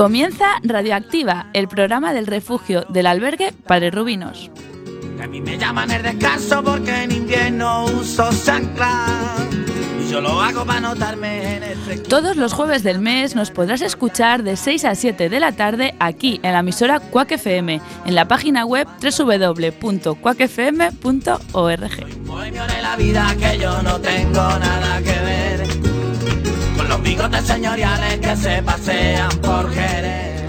Comienza Radioactiva, el programa del refugio del albergue Padre Rubinos. a mí me llaman el descanso porque en invierno uso chancla. Yo lo hago para notarme en el Todos los jueves del mes nos podrás escuchar de 6 a 7 de la tarde aquí en la emisora Quack FM, en la página web www.quackfm.org. de la vida que yo no tengo nada que ver los bigotes señoriales que se pasean por Jerez.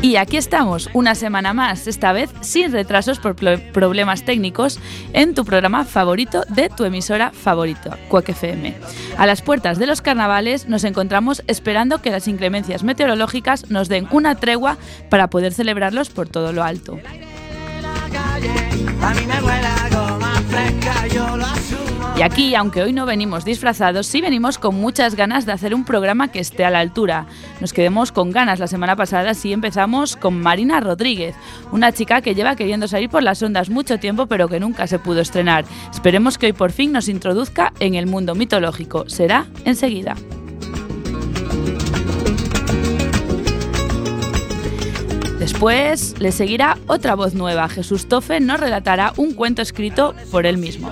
Y aquí estamos, una semana más, esta vez sin retrasos por problemas técnicos, en tu programa favorito de tu emisora favorito, Cuac FM. A las puertas de los carnavales nos encontramos esperando que las inclemencias meteorológicas nos den una tregua para poder celebrarlos por todo lo alto. Y aquí, aunque hoy no venimos disfrazados, sí venimos con muchas ganas de hacer un programa que esté a la altura. Nos quedemos con ganas. La semana pasada sí empezamos con Marina Rodríguez, una chica que lleva queriendo salir por las ondas mucho tiempo pero que nunca se pudo estrenar. Esperemos que hoy por fin nos introduzca en el mundo mitológico. Será enseguida. Después le seguirá otra voz nueva. Jesús Tofe nos relatará un cuento escrito por él mismo.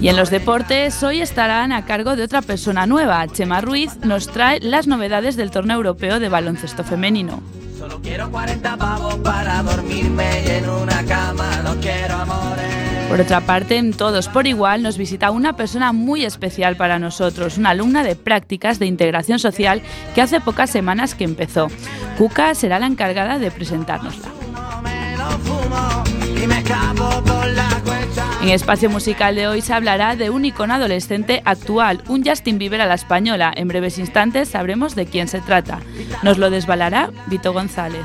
Y en los deportes hoy estarán a cargo de otra persona nueva. Chema Ruiz nos trae las novedades del torneo europeo de baloncesto femenino. Solo quiero 40 pavos para dormirme en una cama, no quiero amores. Por otra parte, en Todos por Igual nos visita una persona muy especial para nosotros, una alumna de prácticas de integración social que hace pocas semanas que empezó. Cuca será la encargada de presentárnosla. En espacio musical de hoy se hablará de un icono adolescente actual, un Justin Bieber a la española. En breves instantes sabremos de quién se trata. Nos lo desbalará Vito González.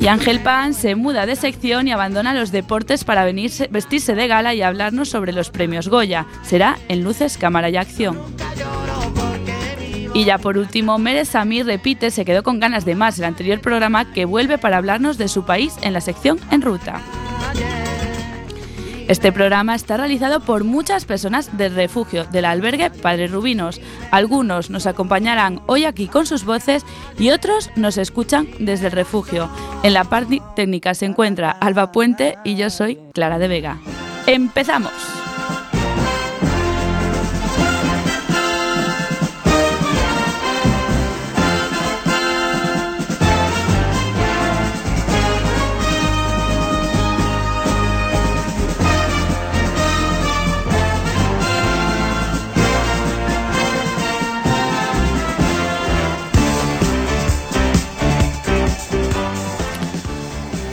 Y Ángel Pan se muda de sección y abandona los deportes para venirse, vestirse de gala y hablarnos sobre los premios Goya. Será en Luces, Cámara y Acción. Y ya por último, Mere Samir repite, se quedó con ganas de más el anterior programa que vuelve para hablarnos de su país en la sección En Ruta. Este programa está realizado por muchas personas del refugio del albergue Padre Rubinos. Algunos nos acompañarán hoy aquí con sus voces y otros nos escuchan desde el refugio. En la parte técnica se encuentra Alba Puente y yo soy Clara de Vega. ¡Empezamos!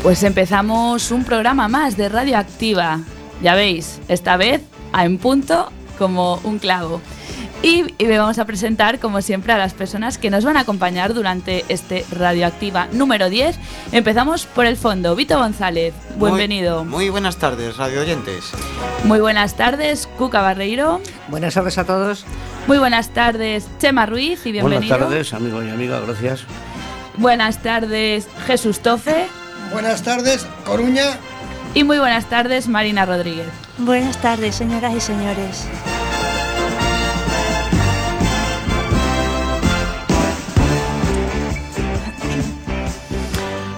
Pues empezamos un programa más de Radioactiva. Ya veis, esta vez a en punto como un clavo. Y, y vamos a presentar, como siempre, a las personas que nos van a acompañar durante este Radioactiva número 10. Empezamos por el fondo. Vito González, bienvenido. Muy, buenas tardes, radio oyentes. Muy buenas tardes, Cuca Barreiro. Buenas tardes a todos. Muy buenas tardes, Chema Ruiz, y bienvenido. Buenas tardes, amigo y amiga, gracias. Buenas tardes, Jesús Tofe. Buenas tardes, Coruña. Y muy buenas tardes, Marina Rodríguez. Buenas tardes, señoras y señores.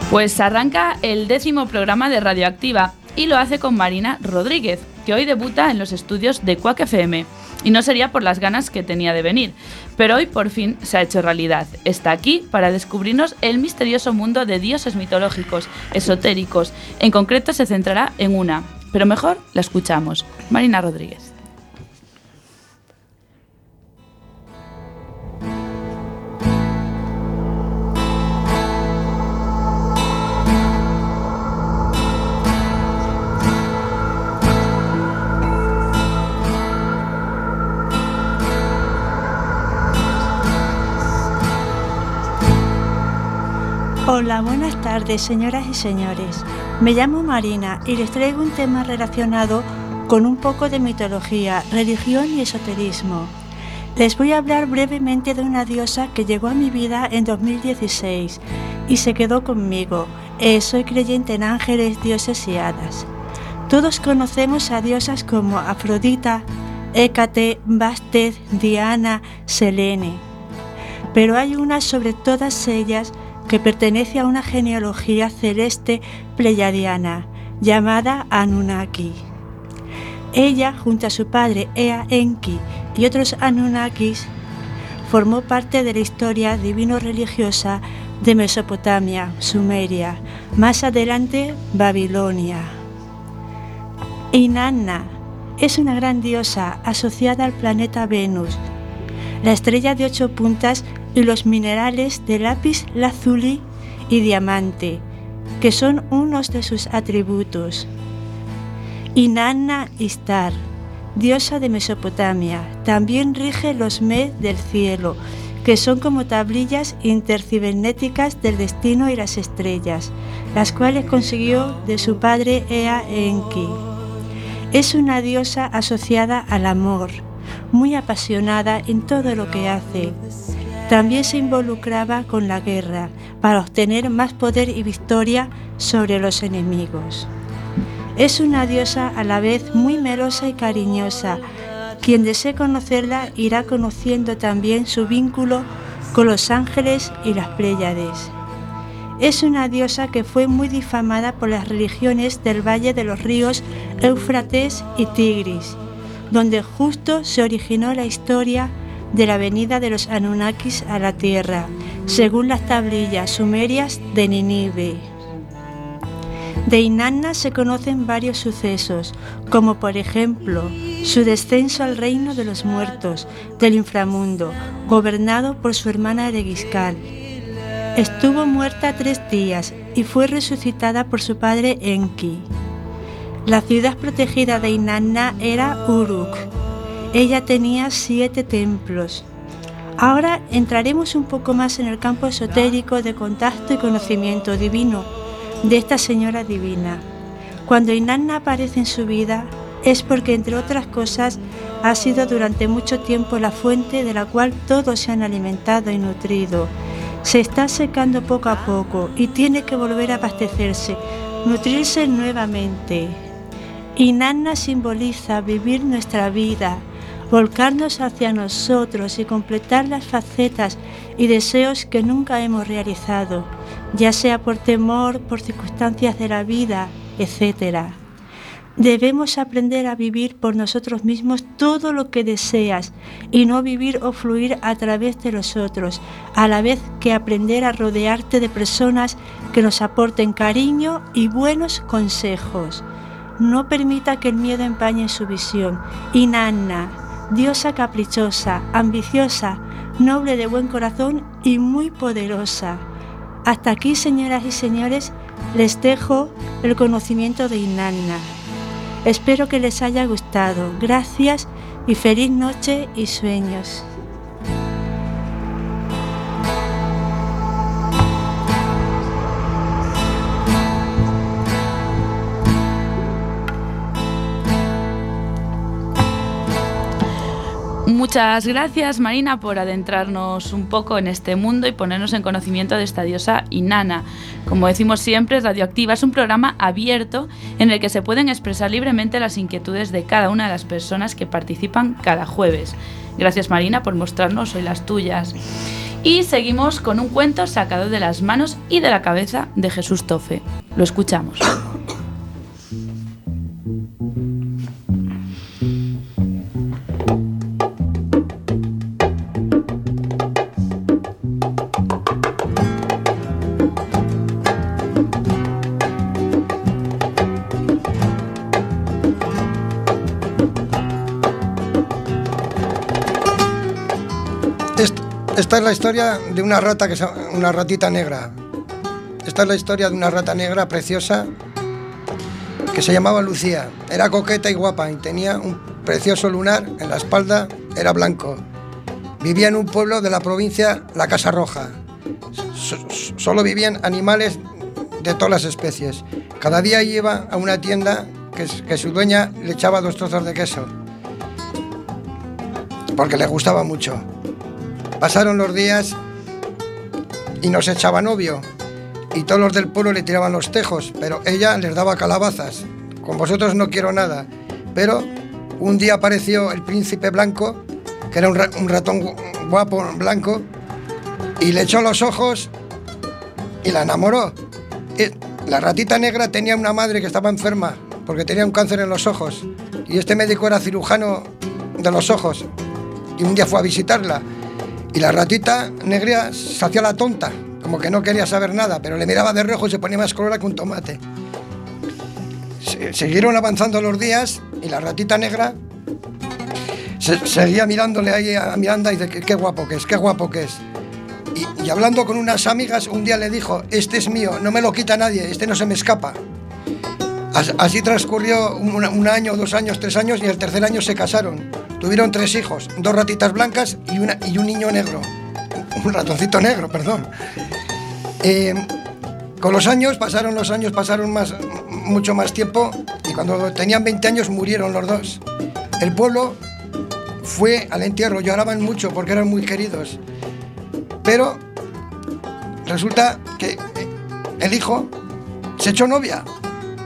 Pues arranca el décimo programa de Radioactiva y lo hace con Marina Rodríguez, que hoy debuta en los estudios de Quack FM. Y no sería por las ganas que tenía de venir, pero hoy por fin se ha hecho realidad. Está aquí para descubrirnos el misterioso mundo de dioses mitológicos, esotéricos. En concreto se centrará en una, pero mejor la escuchamos. Marina Rodríguez. Hola, buenas tardes, señoras y señores. Me llamo Marina y les traigo un tema relacionado con un poco de mitología, religión y esoterismo. Les voy a hablar brevemente de una diosa que llegó a mi vida en 2016 y se quedó conmigo. eh, soy creyente en ángeles, dioses y hadas. Todos conocemos a diosas como Afrodita, Hécate, Bastet, Diana, Selene. Pero hay una sobre todas ellas que pertenece a una genealogía celeste pleyadiana llamada Anunnaki. Ella, junto a su padre Ea Enki y otros Anunnakis, formó parte de la historia divino-religiosa de Mesopotamia, Sumeria, más adelante Babilonia. Inanna es una gran diosa asociada al planeta Venus, la estrella de ocho puntas y los minerales de lápiz lazuli y diamante, que son unos de sus atributos. Inanna Istar, diosa de Mesopotamia, también rige los Med del cielo, que son como tablillas intercibernéticas del destino y las estrellas, las cuales consiguió de su padre Ea Enki. Es una diosa asociada al amor, muy apasionada en todo lo que hace. También se involucraba con la guerra para obtener más poder y victoria sobre los enemigos. Es una diosa a la vez muy melosa y cariñosa. Quien desee conocerla irá conociendo también su vínculo con los ángeles y las Pléyades. Es una diosa que fue muy difamada por las religiones del valle de los ríos Éufrates y Tigris, donde justo se originó la historia de la venida de los Anunnakis a la tierra, según las tablillas sumerias de Ninive. De Inanna se conocen varios sucesos, como por ejemplo su descenso al reino de los muertos, del inframundo, gobernado por su hermana Eregiscal. Estuvo muerta tres días y fue resucitada por su padre Enki. La ciudad protegida de Inanna era Uruk. Ella tenía siete templos. Ahora entraremos un poco más en el campo esotérico de contacto y conocimiento divino de esta señora divina. Cuando Inanna aparece en su vida es porque, entre otras cosas, ha sido durante mucho tiempo la fuente de la cual todos se han alimentado y nutrido. Se está secando poco a poco y tiene que volver a abastecerse, nutrirse nuevamente. Inanna simboliza vivir nuestra vida, volcarnos hacia nosotros y completar las facetas y deseos que nunca hemos realizado ya sea por temor, por circunstancias de la vida, etc. Debemos aprender a vivir por nosotros mismos todo lo que deseas y no vivir o fluir a través de los otros, a la vez que aprender a rodearte de personas que nos aporten cariño y buenos consejos. No permita que el miedo empañe su visión. Inanna, diosa caprichosa, ambiciosa, noble de buen corazón y muy poderosa. Hasta aquí, señoras y señores, les dejo el conocimiento de Inanna. Espero que les haya gustado. Gracias y feliz noche y sueños. Muchas gracias Marina por adentrarnos un poco en este mundo y ponernos en conocimiento de esta diosa Inanna. Como decimos siempre, Radioactiva es un programa abierto en el que se pueden expresar libremente las inquietudes de cada una de las personas que participan cada jueves. Gracias Marina por mostrarnos hoy las tuyas. Y seguimos con un cuento sacado de las manos y de la cabeza de Jesús Tofe. Lo escuchamos. Esta es la historia de una rata, que una ratita negra. Esta es la historia de una rata negra preciosa que se llamaba Lucía. Era coqueta y guapa y tenía un precioso lunar en la espalda, era blanco. Vivía en un pueblo de la provincia La Casa Roja. solo vivían animales de todas las especies. Cada día iba a una tienda que, que su dueña le echaba dos trozos de queso, porque le gustaba mucho. Pasaron los días y nos echaba novio. y todos los del pueblo le tiraban los tejos, pero ella les daba calabazas. Con vosotros no quiero nada. Pero un día apareció el príncipe blanco, que era un, ratón guapo blanco, y le echó los ojos y la enamoró. la ratita negra tenía una madre que estaba enferma porque tenía un cáncer en los ojos y este médico era cirujano de los ojos y un día fue a visitarla y la ratita negra se hacía la tonta, como que no quería saber nada, pero le miraba de rojo y se ponía más colorada que un tomate. siguieron avanzando los días y la ratita negra seguía mirándole ahí a Miranda y dice, qué guapo que es, qué guapo que es. Y, hablando con unas amigas, un día le dijo, este es mío, no me lo quita nadie, este no se me escapa. Así transcurrió un, año, dos años, tres años y el tercer año se casaron. Tuvieron tres hijos, dos ratitas blancas y, una, y un niño negro. Un ratoncito negro, perdón. Eh, con los años, pasaron los años, pasaron más, mucho más tiempo y cuando tenían 20 años murieron los dos. El pueblo fue al entierro, lloraban mucho porque eran muy queridos. Pero resulta que el hijo se echó novia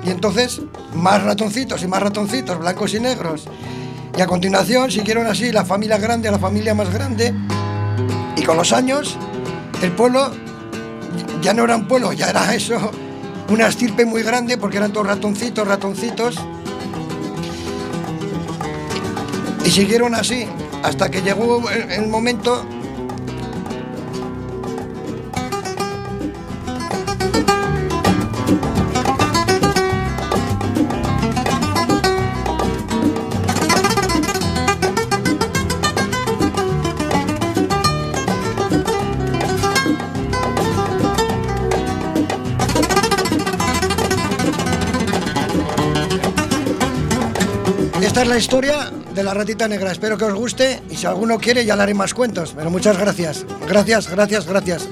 y entonces más ratoncitos y más ratoncitos, blancos y negros. Y a continuación siguieron así la familia grande, la familia más grande. Y con los años, el pueblo ya no era un pueblo, ya era eso, una estirpe muy grande porque eran todos ratoncitos, ratoncitos. Y siguieron así, hasta que llegó el momento historia de la ratita negra. Espero que os guste y si alguno quiere ya le haré más cuentos. Pero muchas gracias. Gracias, gracias, gracias.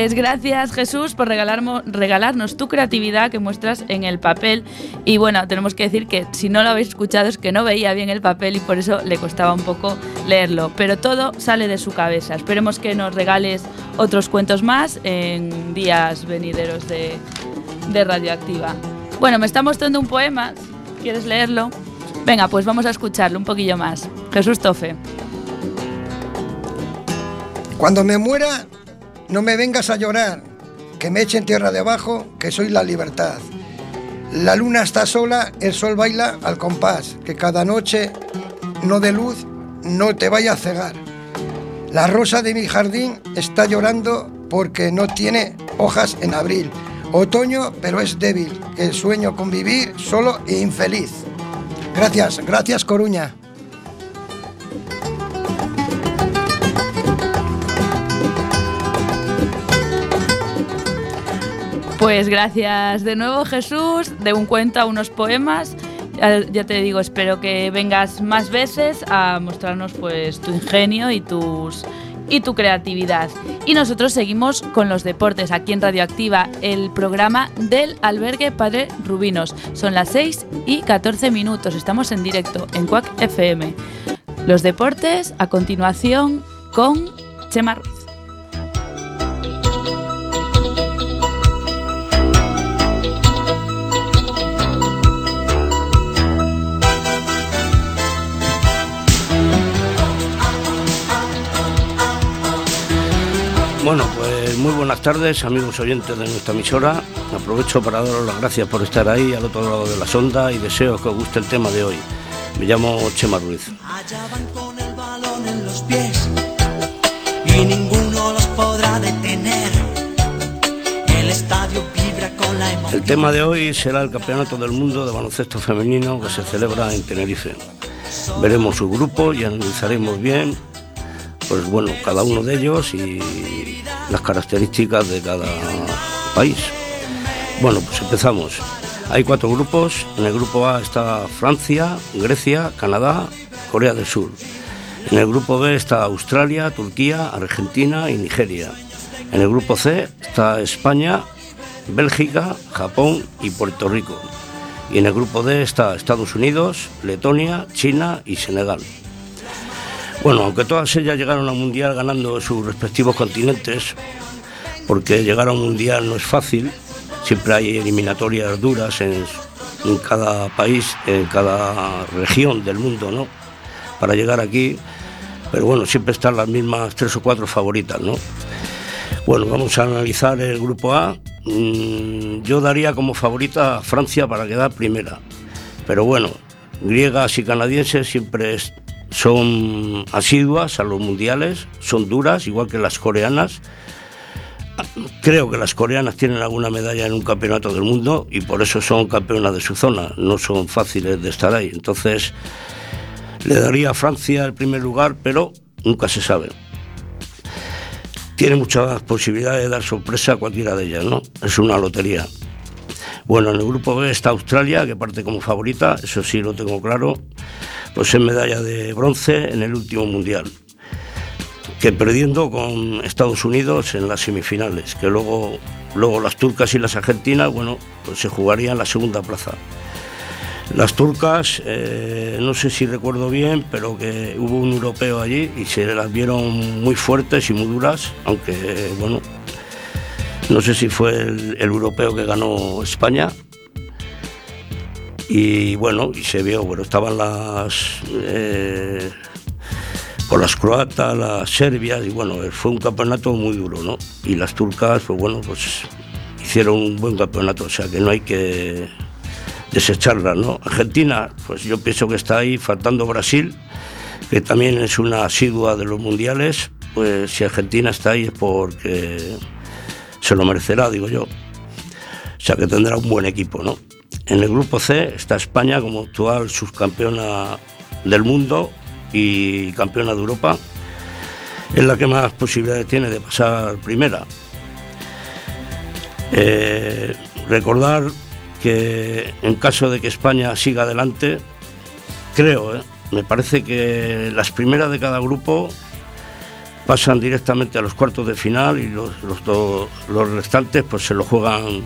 Pues gracias Jesús por regalarnos tu creatividad que muestras en el papel. Y bueno, tenemos que decir que si no lo habéis escuchado es que no veía bien el papel y por eso le costaba un poco leerlo. Pero todo sale de su cabeza. Esperemos que nos regales otros cuentos más en días venideros de, de Radioactiva. Bueno, me está mostrando un poema. ¿Quieres leerlo? Venga, pues vamos a escucharlo un poquillo más. Jesús Tofe. Cuando me muera, no me vengas a llorar, que me echen tierra debajo, que soy la libertad. La luna está sola, el sol baila al compás, que cada noche no de luz no te vaya a cegar. La rosa de mi jardín está llorando porque no tiene hojas en abril. Otoño, pero es débil, que sueño con vivir solo e infeliz. Gracias, gracias Coruña. Pues gracias de nuevo Jesús, de un cuento a unos poemas. Ya te digo, espero que vengas más veces a mostrarnos pues tu ingenio y tus y tu creatividad. Y nosotros seguimos con los deportes aquí en Radioactiva, el programa del albergue Padre Rubinos. Son las 6 y 14 minutos, estamos en directo en Cuac FM. Los deportes a continuación con Chema. Bueno, pues muy buenas tardes, amigos oyentes de nuestra emisora. Aprovecho para daros las gracias por estar ahí al otro lado de la sonda y deseo que os guste el tema de hoy. Me llamo Chema Ruiz. y ninguno los podrá detener. El estadio vibra con la emoción. El tema de hoy será el Campeonato del Mundo de Baloncesto Femenino que se celebra en Tenerife. Veremos su grupo y analizaremos bien pues bueno, cada uno de ellos y las características de cada país. Bueno, pues empezamos. Hay cuatro grupos. En el grupo A está Francia, Grecia, Canadá, Corea del Sur. En el grupo B está Australia, Turquía, Argentina y Nigeria. En el grupo C está España, Bélgica, Japón y Puerto Rico. Y en el grupo D está Estados Unidos, Letonia, China y Senegal. Bueno, aunque todas ellas llegaron al Mundial ganando sus respectivos continentes, porque llegar a un Mundial no es fácil, siempre hay eliminatorias duras en, cada país, en cada región del mundo, ¿no? Para llegar aquí, pero bueno, siempre están las mismas tres o cuatro favoritas, ¿no? Bueno, vamos a analizar el grupo A. Mm, yo daría como favorita a Francia para quedar primera, pero bueno, griegas y canadienses siempre son asiduas a los mundiales, son duras, igual que las coreanas Creo que las coreanas tienen alguna medalla en un campeonato del mundo y por eso son campeonas de su zona, no son fáciles de estar ahí. Entonces, le daría a Francia el primer lugar, pero nunca se sabe. Tiene muchas posibilidades de dar sorpresa a cualquiera de ellas, ¿no? Es una lotería. Bueno, en el grupo B está Australia, que parte como favorita, eso sí lo tengo claro, pues es medalla de bronce en el último mundial que perdiendo con Estados Unidos en las semifinales, que luego, luego las turcas y las argentinas, bueno, pues se jugarían la segunda plaza. Las turcas, eh, no sé si recuerdo bien, pero que hubo un europeo allí y se las vieron muy fuertes y muy duras, aunque, bueno, no sé si fue el, europeo que ganó España. Y bueno, y se vio, bueno, estaban las... Eh, por las croatas, las serbias, y bueno, fue un campeonato muy duro, ¿no? Y las turcas, pues bueno, pues hicieron un buen campeonato, o sea que no hay que desecharlas, ¿no? Argentina, pues yo pienso que está ahí, faltando Brasil, que también es una asidua de los mundiales, pues si Argentina está ahí es porque se lo merecerá, digo yo. O sea que tendrá un buen equipo, ¿no? En el grupo C está España como actual subcampeona del mundo y campeona de Europa, es la que más posibilidades tiene de pasar primera. Eh, recordar que en caso de que España siga adelante, creo, eh, me parece que las primeras de cada grupo pasan directamente a los cuartos de final y los, los, los restantes pues se lo juegan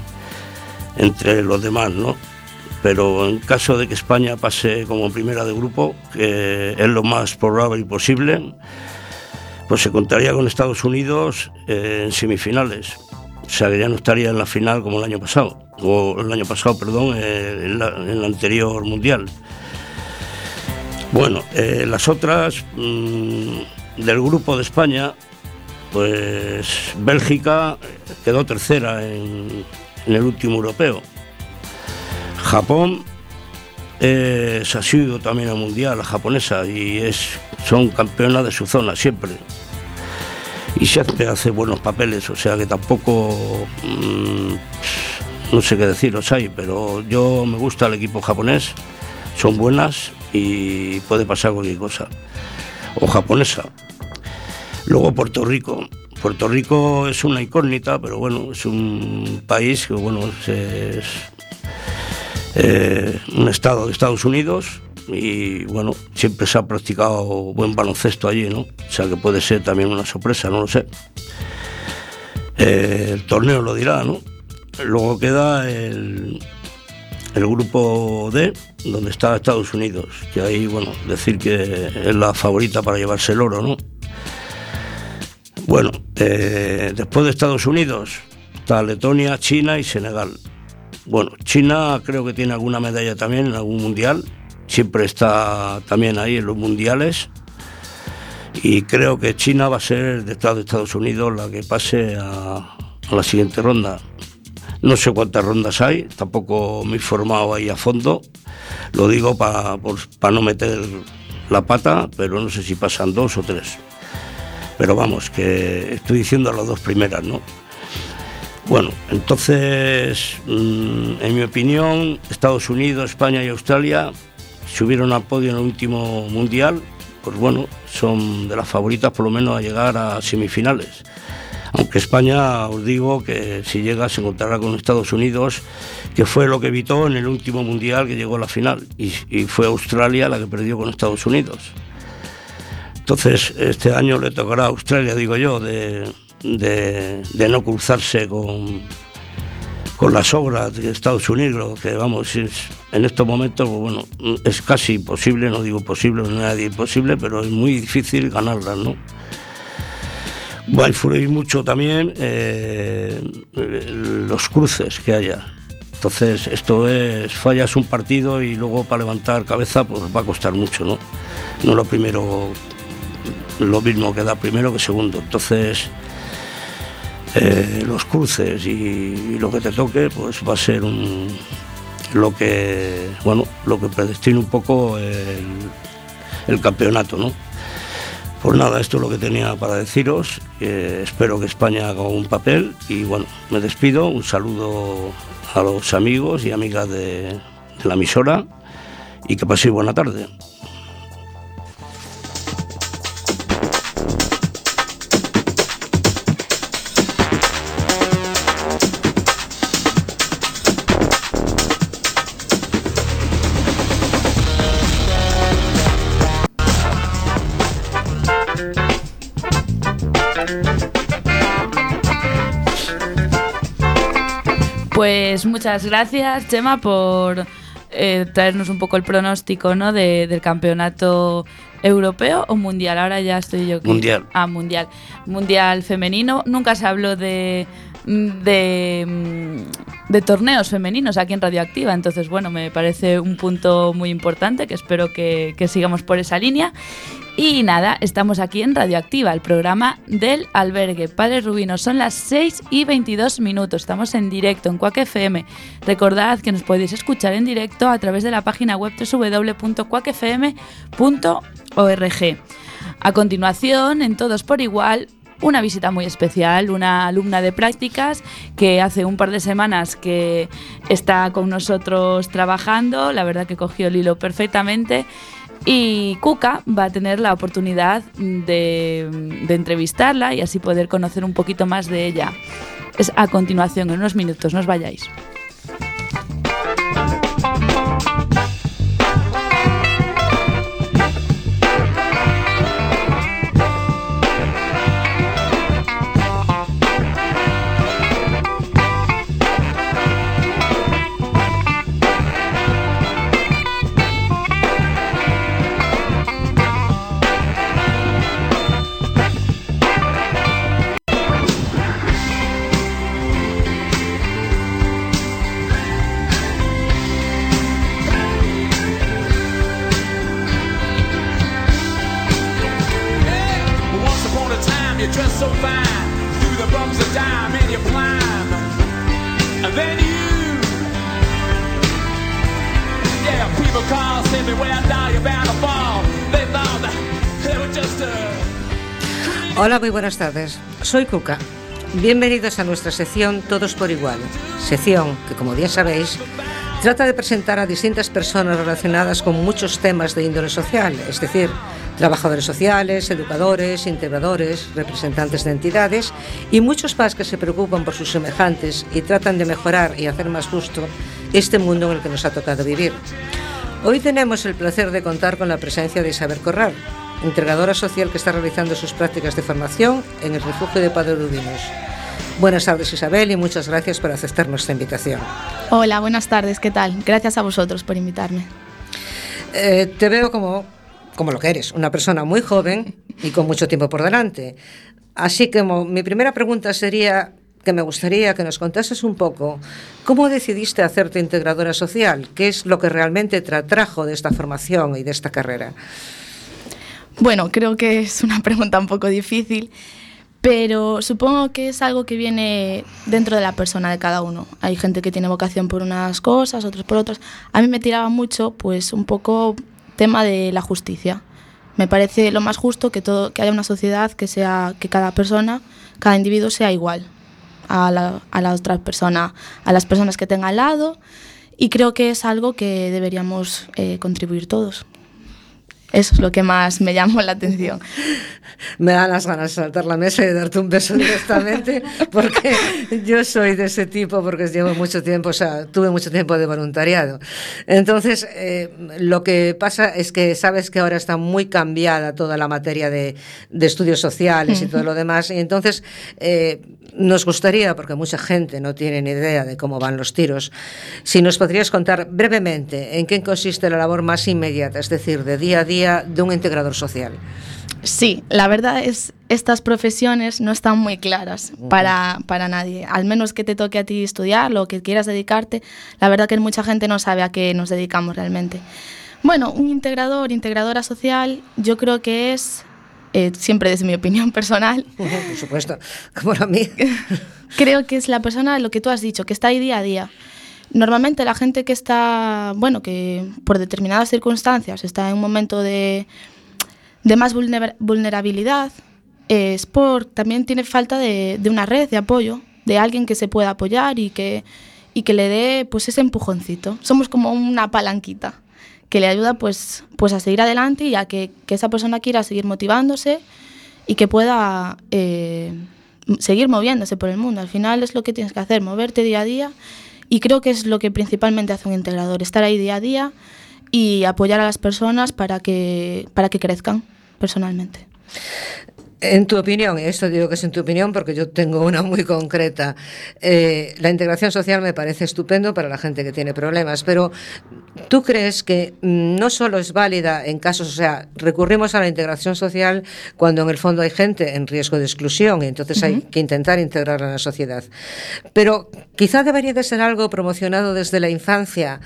entre los demás, ¿no? pero en caso de que España pase como primera de grupo, que es lo más probable y posible, pues se contaría con Estados Unidos en semifinales. O sea que ya no estaría en la final como el año pasado, o el año pasado, perdón, en, el anterior mundial. Bueno, eh, las otras mm, del grupo de España, pues Bélgica quedó tercera en el último europeo Japón es, ha sido también al mundial, la japonesa, y es, son campeonas de su zona siempre. Y siempre hace buenos papeles, o sea que tampoco, mm, no sé qué deciros ahí, pero yo me gusta el equipo japonés, son buenas y puede pasar cualquier cosa. O japonesa. Luego Puerto Rico. Puerto Rico es una incógnita, pero bueno, es un país que bueno, es eh, un estado de Estados Unidos y bueno, siempre se ha practicado buen baloncesto allí, ¿no? O sea que puede ser también una sorpresa, no lo sé. Eh, el torneo lo dirá, ¿no? Luego queda el, el grupo D, donde está Estados Unidos, que ahí, bueno, decir que es la favorita para llevarse el oro, ¿no? Bueno, eh, después de Estados Unidos está Letonia, China y Senegal. Bueno, China creo que tiene alguna medalla también en algún mundial, siempre está también ahí en los mundiales y creo que China va a ser detrás de Estados Unidos la que pase a, la siguiente ronda. No sé cuántas rondas hay, tampoco me he informado ahí a fondo, lo digo para no meter la pata, pero no sé si pasan dos o tres. Pero vamos, que estoy diciendo las dos primeras, ¿no? Bueno, entonces, mm, en mi opinión, Estados Unidos, España y Australia subieron al podio en el último mundial, pues bueno, son de las favoritas por lo menos a llegar a semifinales. Aunque España, os digo que si llega se encontrará con Estados Unidos, que fue lo que evitó en el último mundial que llegó a la final, y, fue Australia la que perdió con Estados Unidos. Entonces, este año le tocará a Australia, digo yo, de, no cruzarse con, las obras de Estados Unidos, que vamos, en estos momentos, pues bueno, es casi imposible, no digo posible, no es nadie imposible, pero es muy difícil ganarlas, ¿no? Va a influir mucho también eh, los cruces que haya. Entonces, esto es, fallas un partido y luego para levantar cabeza, pues va a costar mucho, ¿no? No lo primero, lo mismo que da primero que segundo. Entonces, eh, los cruces y, lo que te toque, pues va a ser un, lo que, bueno, lo que predestina un poco el, el campeonato, ¿no? Pues nada, esto es lo que tenía para deciros. espero que España haga un papel y bueno, me despido. Un saludo a los amigos y amigas de, de la emisora y que paséis buena tarde. Pues muchas gracias, Chema, por eh, traernos un poco el pronóstico ¿no? del campeonato europeo o mundial. Ahora ya estoy yo. Mundial. Ah, mundial. Mundial femenino. Nunca se habló de, de, de, torneos femeninos aquí en Radioactiva. Entonces, bueno, me parece un punto muy importante que espero que, que sigamos por esa línea. Y nada, estamos aquí en Radioactiva, el programa del albergue Padre Rubino. Son las 6 y 22 minutos. Estamos en directo en Cuac FM. Recordad que nos podéis escuchar en directo a través de la página web www.cuacfm.org. A continuación, en Todos por Igual, una visita muy especial, una alumna de prácticas que hace un par de semanas que está con nosotros trabajando, la verdad que cogió el hilo perfectamente y Cuca va a tener la oportunidad de, entrevistarla y así poder conocer un poquito más de ella. Es a continuación, en unos minutos, no os vayáis. Hola, muy buenas tardes. Soy Cuca. Bienvenidos a nuestra sección Todos por Igual, sección que, como bien sabéis, trata de presentar a distintas personas relacionadas con muchos temas de índole social, es decir, trabajadores sociales, educadores, integradores, representantes de entidades y muchos más que se preocupan por sus semejantes y tratan de mejorar y hacer más justo este mundo en el que nos ha tocado vivir. Hoy tenemos el placer de contar con la presencia de Isabel Corral, integradora social que está realizando sus prácticas de formación en el refugio de Padre Rubinos. Buenas tardes Isabel y muchas gracias por aceptar nuestra invitación. Hola, buenas tardes, ¿qué tal? Gracias a vosotros por invitarme. Eh, te veo como, como lo que eres, una persona muy joven y con mucho tiempo por delante. Así que mi primera pregunta sería que me gustaría que nos contases un poco cómo decidiste hacerte integradora social, qué es lo que realmente te atrajo de esta formación y de esta carrera. Bueno, creo que es una pregunta un poco difícil, pero supongo que es algo que viene dentro de la persona de cada uno. Hay gente que tiene vocación por unas cosas, otros por otras. A mí me tiraba mucho, pues, un poco tema de la justicia. Me parece lo más justo que todo, que haya una sociedad que sea, que cada persona, cada individuo sea igual a la, a la otra persona, a las personas que tenga al lado. Y creo que es algo que deberíamos eh, contribuir todos. Eso es lo que más me llamó la atención. me dan las ganas de saltar la mesa y darte un beso directamente, porque yo soy de ese tipo, porque llevo mucho tiempo, o sea, tuve mucho tiempo de voluntariado. Entonces, eh, lo que pasa es que sabes que ahora está muy cambiada toda la materia de, de estudios sociales y todo lo demás, y entonces eh, nos gustaría, porque mucha gente no tiene ni idea de cómo van los tiros, si nos podrías contar brevemente en qué consiste la labor más inmediata, es decir, de día a día de un integrador social. Sí, la verdad es estas profesiones no están muy claras para, para, nadie. Al menos que te toque a ti estudiar o que quieras dedicarte, la verdad que mucha gente no sabe a qué nos dedicamos realmente. Bueno, un integrador, integradora social, yo creo que es, eh, siempre desde mi opinión personal. Por supuesto, como la mía. creo que es la persona, lo que tú has dicho, que está ahí día a día. Normalmente la gente que está, bueno, que por determinadas circunstancias está en un momento de de más vulnerabilidad es por también tiene falta de, una red de apoyo, de alguien que se pueda apoyar y que, y que le dé pues ese empujoncito. Somos como una palanquita que le ayuda pues, pues a seguir adelante y a que, esa persona quiera seguir motivándose y que pueda eh, seguir moviéndose por el mundo. Al final es lo que tienes que hacer, moverte día a día y creo que es lo que principalmente hace un integrador, estar ahí día a día y apoyar a las personas para que, para que crezcan personalmente. En tu opinión, y esto digo que es en tu opinión porque yo tengo una muy concreta, eh, la integración social me parece estupendo para la gente que tiene problemas, pero ¿tú crees que no solo es válida en casos, o sea, recurrimos a la integración social cuando en el fondo hay gente en riesgo de exclusión y entonces hay que intentar integrarla en la sociedad? Pero quizá debería de ser algo promocionado desde la infancia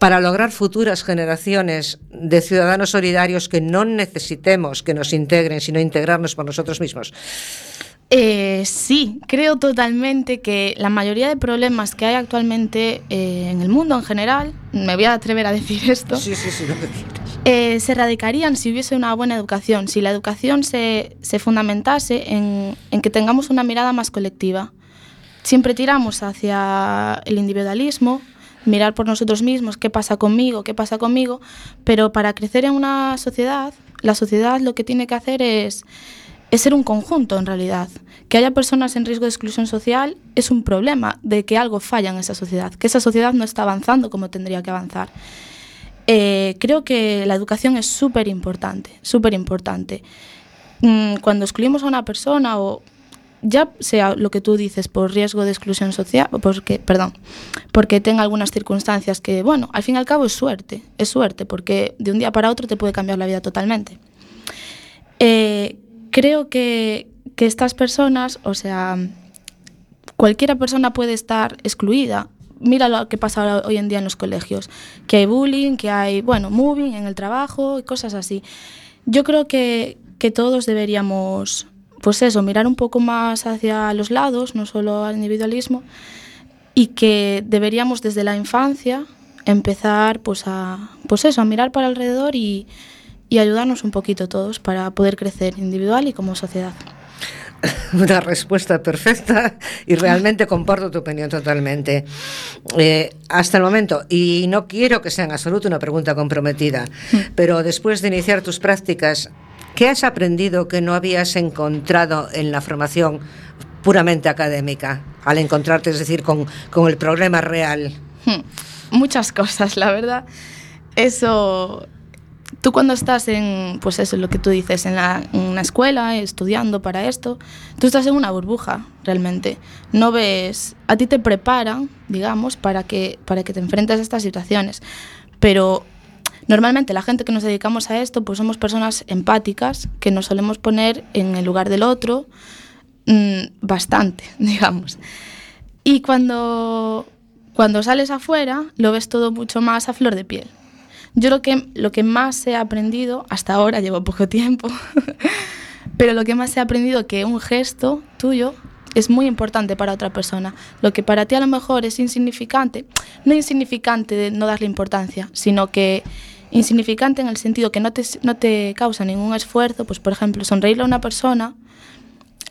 para lograr futuras generaciones de ciudadanos solidarios que no necesitemos que nos integren, sino integrarnos por nosotros mismos? Eh, sí, creo totalmente que la mayoría de problemas que hay actualmente eh, en el mundo en general, me voy a atrever a decir esto, eh, se erradicarían si hubiese una buena educación, si la educación se, se fundamentase en, en que tengamos una mirada más colectiva. Siempre tiramos hacia el individualismo, mirar por nosotros mismos qué pasa conmigo, qué pasa conmigo, pero para crecer en una sociedad, la sociedad lo que tiene que hacer es, ser un conjunto en realidad. Que haya personas en riesgo de exclusión social es un problema de que algo falla en esa sociedad, que esa sociedad no está avanzando como tendría que avanzar. Eh, creo que la educación es súper importante, súper importante. Mm, cuando excluimos a una persona o ya sea lo que tú dices por riesgo de exclusión social, porque, perdón, porque tenga algunas circunstancias que, bueno, al fin y al cabo es suerte, es suerte, porque de un día para otro te puede cambiar la vida totalmente. Eh, creo que, que estas personas, o sea, cualquiera persona puede estar excluida. Mira lo que pasa hoy en día en los colegios, que hay bullying, que hay, bueno, moving en el trabajo y cosas así. Yo creo que, que todos deberíamos pues eso, mirar un poco más hacia los lados, no solo al individualismo, y que deberíamos desde la infancia empezar pues a, pues eso, a mirar para alrededor y, y ayudarnos un poquito todos para poder crecer individual y como sociedad. Una respuesta perfecta y realmente comparto tu opinión totalmente. Eh, hasta el momento, y no quiero que sea en absoluto una pregunta comprometida, mm. pero después de iniciar tus prácticas ¿Qué has aprendido que no habías encontrado en la formación puramente académica, al encontrarte, es decir, con, el problema real? Hmm. Muchas cosas, la verdad. Eso, tú cuando estás en, pues eso es lo que tú dices, en, la, en, una escuela, estudiando para esto, tú estás en una burbuja, realmente. No ves, a ti te preparan, digamos, para que, para que te enfrentes a estas situaciones, pero Normalmente la gente que nos dedicamos a esto, pues somos personas empáticas, que nos solemos poner en el lugar del otro mm, bastante, digamos. Y cuando, cuando sales afuera, lo ves todo mucho más a flor de piel. Yo lo que, lo que más he aprendido, hasta ahora llevo poco tiempo, pero lo que más he aprendido que un gesto tuyo es muy importante para otra persona. Lo que para ti a lo mejor es insignificante, no insignificante de no darle importancia, sino que insignificante en el sentido que no te, no te causa ningún esfuerzo, pues por ejemplo, sonreírle a una persona,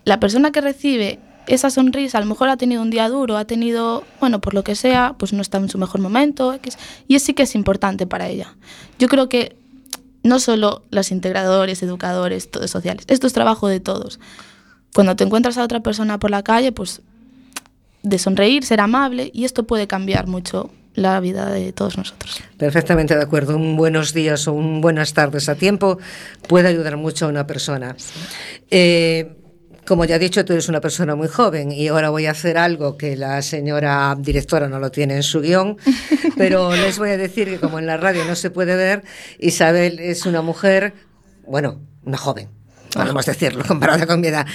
la persona que recibe esa sonrisa a lo mejor ha tenido un día duro, ha tenido, bueno, por lo que sea, pues no está en su mejor momento, y sí que es importante para ella. Yo creo que no solo los integradores, educadores, todos sociales, esto es trabajo de todos. Cuando te encuentras a otra persona por la calle, pues de sonreír, ser amable, y esto puede cambiar mucho la vida de todos nosotros. Perfectamente de acuerdo. Un buenos días o un buenas tardes a tiempo puede ayudar mucho a una persona. Eh, como ya he dicho, tú eres una persona muy joven y ahora voy a hacer algo que la señora directora no lo tiene en su guion, pero les voy a decir que como en la radio no se puede ver, Isabel es una mujer, bueno, una joven, podemos decirlo, comparada con mi edad,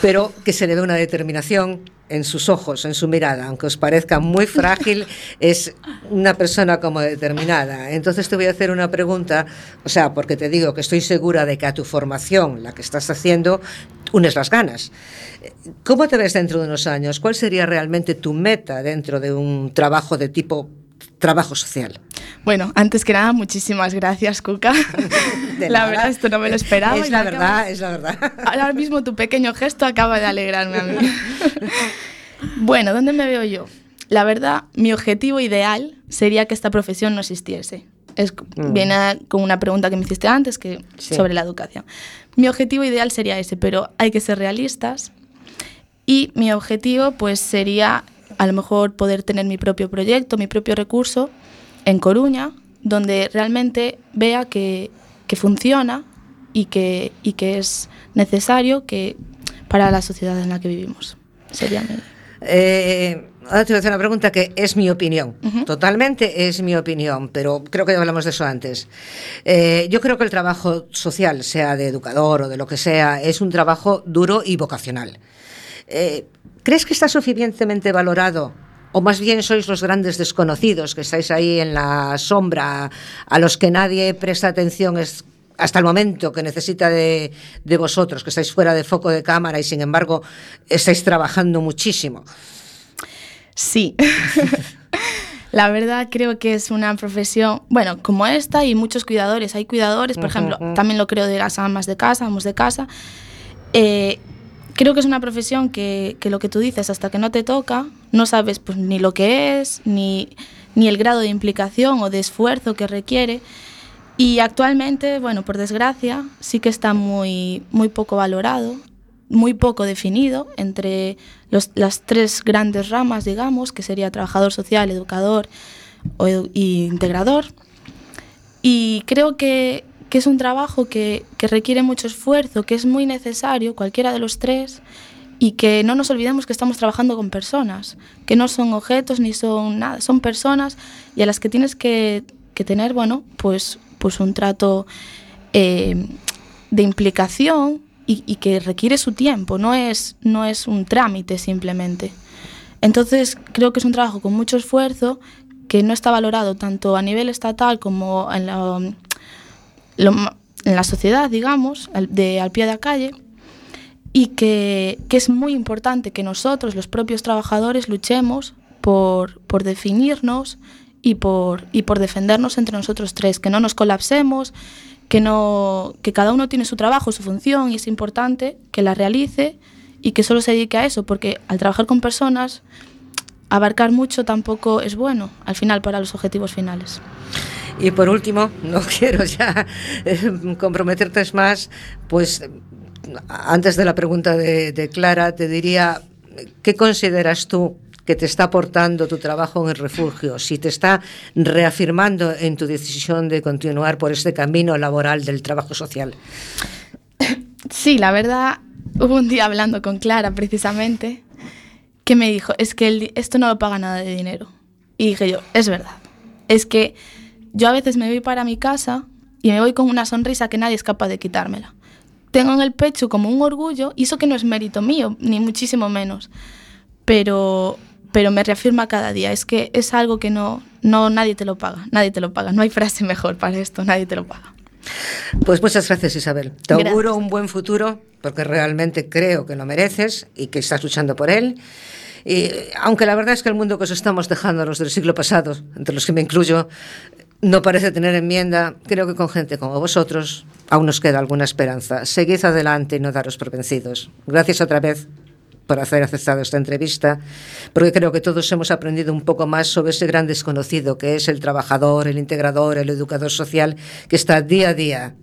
pero que se le ve una determinación en sus ojos, en su mirada, aunque os parezca muy frágil, es una persona como determinada. Entonces te voy a hacer una pregunta, o sea, porque te digo que estoy segura de que a tu formación, la que estás haciendo, unes las ganas. ¿Cómo te ves dentro de unos años? ¿Cuál sería realmente tu meta dentro de un trabajo de tipo trabajo social? Bueno, antes que nada, muchísimas gracias, Cuca. la verdad, esto no me lo esperaba. Es la verdad, es la verdad. Ahora mismo tu pequeño gesto acaba de alegrarme a mí. bueno, ¿dónde me veo yo? La verdad, mi objetivo ideal sería que esta profesión no existiese. Es, mm. Viene con una pregunta que me hiciste antes que sobre la educación. Mi objetivo ideal sería ese, pero hay que ser realistas. Y mi objetivo pues sería a lo mejor poder tener mi propio proyecto, mi propio recurso en Coruña, donde realmente vea que, que funciona y que, y que es necesario que para la sociedad en la que vivimos. Sería mi... Eh, ahora te voy a hacer una pregunta que es mi opinión, totalmente es mi opinión, pero creo que ya hablamos de eso antes. Eh, yo creo que el trabajo social, sea de educador o de lo que sea, es un trabajo duro y vocacional. Eh, ¿Crees que está suficientemente valorado o más bien sois los grandes desconocidos que estáis ahí en la sombra, a los que nadie presta atención hasta el momento que necesita de, vosotros, que estáis fuera de foco de cámara y sin embargo estáis trabajando muchísimo. Sí. La verdad creo que es una profesión, bueno, como esta y muchos cuidadores. Hay cuidadores, por ejemplo, también lo creo de las amas de casa, amos de casa. Eh, creo que es una profesión que, que, lo que tú dices, hasta que no te toca, no sabes pues, ni lo que es, ni, ni el grado de implicación o de esfuerzo que requiere. Y actualmente, bueno, por desgracia, sí que está muy, muy poco valorado, muy poco definido entre los, las tres grandes ramas, digamos, que sería trabajador social, educador o, y integrador. Y creo que, que es un trabajo que, que, requiere mucho esfuerzo, que es muy necesario, cualquiera de los tres, y que no nos olvidemos que estamos trabajando con personas, que no son objetos ni son nada, son personas y a las que tienes que, que tener, bueno, pues, pues un trato eh, de implicación y, que requiere su tiempo, no es, no es un trámite simplemente. Entonces creo que es un trabajo con mucho esfuerzo que no está valorado tanto a nivel estatal como en la en la sociedad, digamos, de al pie de la calle, y que, que, es muy importante que nosotros, los propios trabajadores, luchemos por, por definirnos y por, y por defendernos entre nosotros tres, que no nos colapsemos, que, no, que cada uno tiene su trabajo, su función, y es importante que la realice y que solo se dedique a eso, porque al trabajar con personas, abarcar mucho tampoco es bueno, al final, para los objetivos finales. Y por último, no quiero ya eh, comprometerte más, pues antes de la pregunta de, Clara, te diría, ¿qué consideras tú que te está aportando tu trabajo en el refugio, si te está reafirmando en tu decisión de continuar por este camino laboral del trabajo social. Sí, la verdad, hubo un día hablando con Clara precisamente que me dijo, es que esto no lo paga nada de dinero. Y dije yo, es verdad, es que yo a veces me voy para mi casa y me voy con una sonrisa que nadie es capaz de quitármela. Tengo en el pecho como un orgullo, y eso que no es mérito mío, ni muchísimo menos, pero, pero me reafirma cada día. Es que es algo que no, no nadie te lo paga, nadie te lo paga. No hay frase mejor para esto, nadie te lo paga. Pues muchas gracias Isabel. Te auguro un buen futuro porque realmente creo que lo mereces y que estás luchando por él. Y aunque la verdad es que el mundo que os estamos dejando los del siglo pasado, entre los que me incluyo, no parece tener enmienda. Creo que con gente como vosotros aún nos queda alguna esperanza. Seguid adelante y no daros por vencidos. Gracias otra vez por hacer aceptado esta entrevista, porque creo que todos hemos aprendido un poco más sobre ese gran desconocido que es el trabajador, el integrador, el educador social, que está día a día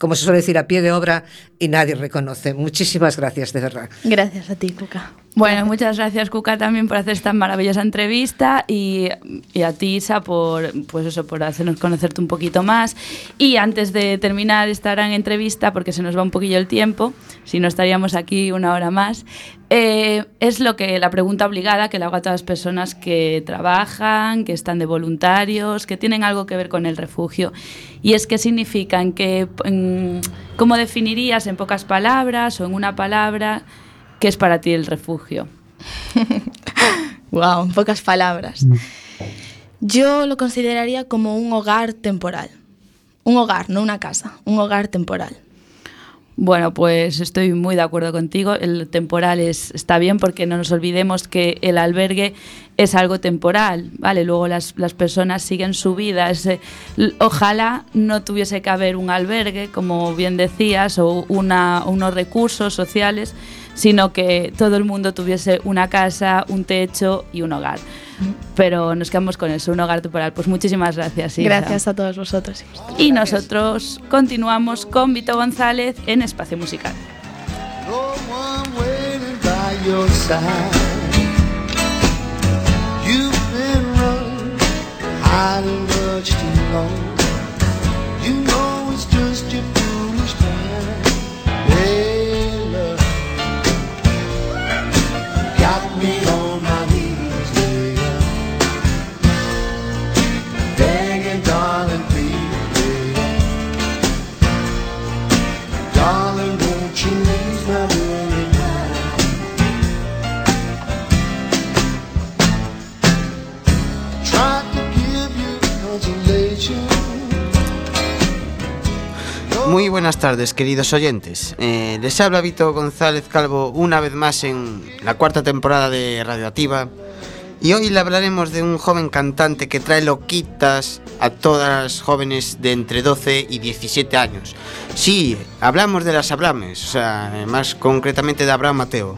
como se suele decir, a pie de obra y nadie reconoce. Muchísimas gracias, de verdad. Gracias a ti, Cuca. Bueno, muchas gracias, Cuca, también por hacer esta maravillosa entrevista y, y, a ti, Isa, por, pues eso, por hacernos conocerte un poquito más. Y antes de terminar esta gran entrevista, porque se nos va un poquillo el tiempo, si no estaríamos aquí una hora más, eh, es lo que la pregunta obligada que le hago a todas las personas que trabajan, que están de voluntarios, que tienen algo que ver con el refugio. Y es qué significan, que, ¿cómo definirías en pocas palabras o en una palabra qué es para ti el refugio? wow, en pocas palabras. Yo lo consideraría como un hogar temporal. Un hogar, no una casa, un hogar temporal. Bueno, pues estoy muy de acuerdo contigo. El temporal es, está bien porque no nos olvidemos que el albergue es algo temporal, ¿vale? Luego las, las personas siguen su vida. ojalá no tuviese que haber un albergue, como bien decías, o una, unos recursos sociales, sino que todo el mundo tuviese una casa, un techo y un hogar pero nos quedamos con eso, un hogar temporal. Pues muchísimas gracias. Isa. Gracias a todos vosotros. Y nosotros continuamos con Vito González en Espacio Musical. Muy buenas tardes, queridos oyentes. Eh, les habla Vito González Calvo una vez más en la cuarta temporada de Radioactiva. Y hoy le hablaremos de un joven cantante que trae loquitas a todas las jóvenes de entre 12 y 17 años. Sí, hablamos de las Abrames, o sea, más concretamente de Abraham Mateo.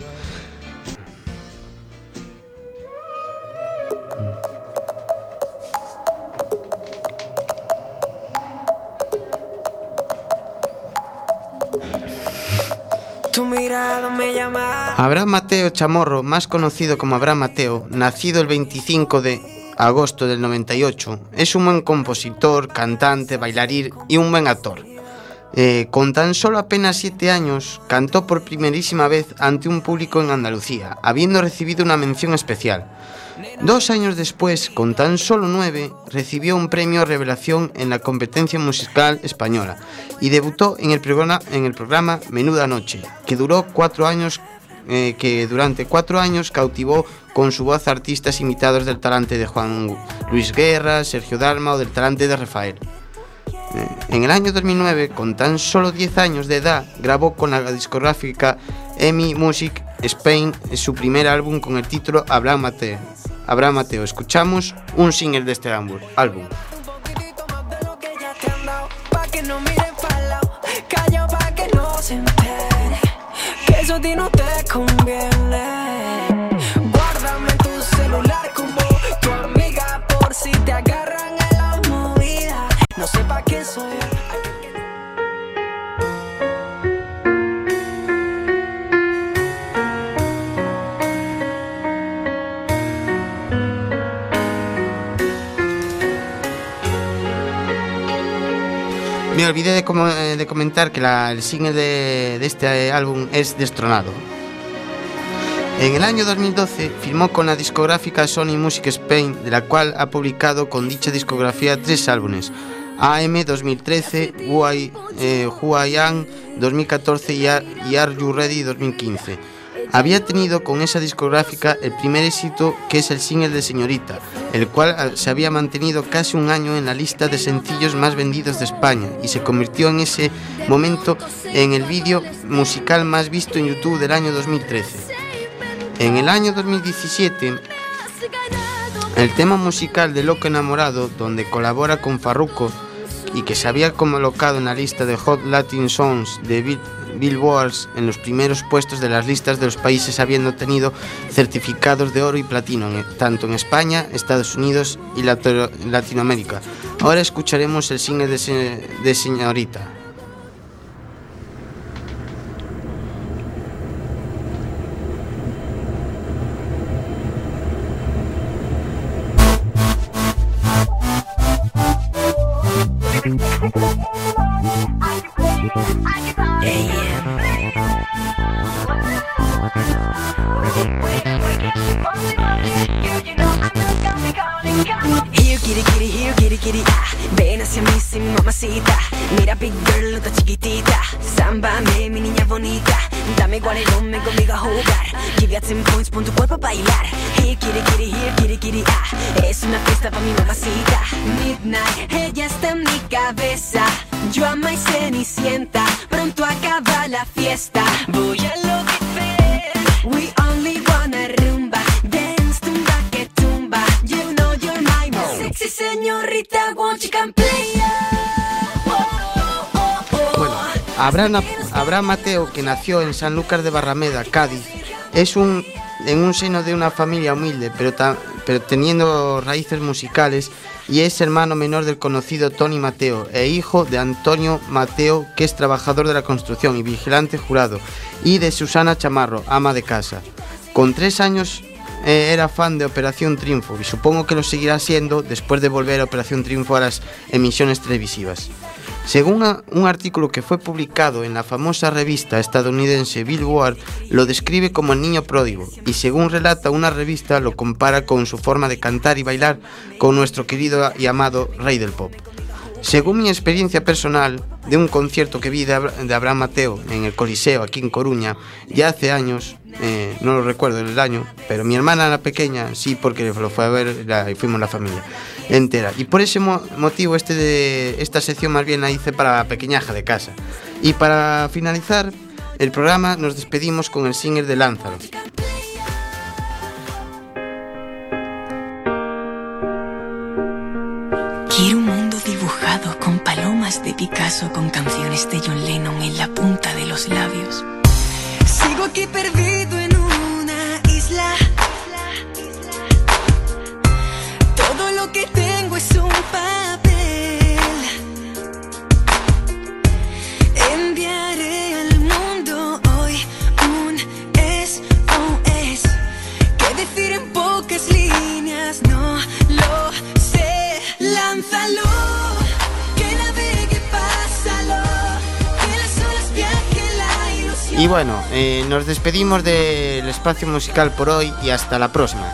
Abraham Mateo Chamorro, más conocido como Abraham Mateo, nacido el 25 de agosto del 98, es un buen compositor, cantante, bailarín y un buen actor. Eh, con tan solo apenas siete años, cantó por primerísima vez ante un público en Andalucía, habiendo recibido una mención especial. Dos años después, con tan solo nueve, recibió un premio Revelación en la competencia musical española y debutó en el programa, Menuda Noche, que duró cuatro años eh, que durante cuatro años cautivó con su voz artistas imitados del talante de Juan Luis Guerra, Sergio Dalma o del talante de Rafael. Eh, en el año 2009, con tan solo 10 años de edad, grabó con la discográfica EMI Music Spain su primer álbum con el título Abraham Mateo. Mateo, escuchamos un single de este álbum. eso a ti no te conviene. Guárdame tu celular como tu amiga por si te agarran en la movida. No sepa quién soy. Me olvidé de, de comentar que el single de, este álbum es Destronado. En el año 2012 firmó con la discográfica Sony Music Spain, de la cual ha publicado con dicha discografía tres álbumes: AM 2013, Who I, eh, I Am 2014 y Are You Ready 2015 había tenido con esa discográfica el primer éxito que es el single de Señorita, el cual ah, se había mantenido casi un año en la lista de sencillos más vendidos de España y se convirtió en ese momento en el vídeo musical más visto en YouTube del año 2013. En el año 2017, el tema musical de Loco Enamorado, donde colabora con Farruko y que se había colocado en la lista de Hot Latin Songs de Billboard en los primeros puestos de las listas de los países habiendo tenido certificados de oro y platino, tanto en España, Estados Unidos y Latinoamérica. Ahora escucharemos el single de, se- de Señorita. Abraham, Mateo, que nació en Sanlúcar de Barrameda, Cádiz, es un en un seno de una familia humilde, pero, pero teniendo raíces musicales, y es hermano menor del conocido Tony Mateo, e hijo de Antonio Mateo, que es trabajador de la construcción y vigilante jurado, y de Susana Chamarro, ama de casa. Con tres años eh, era fan de Operación Triunfo y supongo que lo seguirá siendo después de volver a Operación Triunfo a las emisiones televisivas. Según un artículo que fue publicado en la famosa revista estadounidense Billboard, lo describe como el niño pródigo y según relata una revista lo compara con su forma de cantar y bailar con nuestro querido y amado rey del pop. Según mi experiencia personal de un concierto que vi de, Abra- de Abraham Mateo en el Coliseo aquí en Coruña, ya hace años, eh, no lo recuerdo el año, pero mi hermana la pequeña sí, porque lo fue a ver la- y fuimos la familia entera. Y por ese mo- motivo este esta sección más bien la hice para la pequeñaja de casa. Y para finalizar el programa nos despedimos con el singer de Lánzaro. Con palomas de Picasso, con canciones de John Lennon en la punta de los labios. Sigo aquí perdido en una isla. Todo lo que tengo es un papel. Enviaré Y bueno, eh, nos despedimos del espacio musical por hoy y hasta la próxima.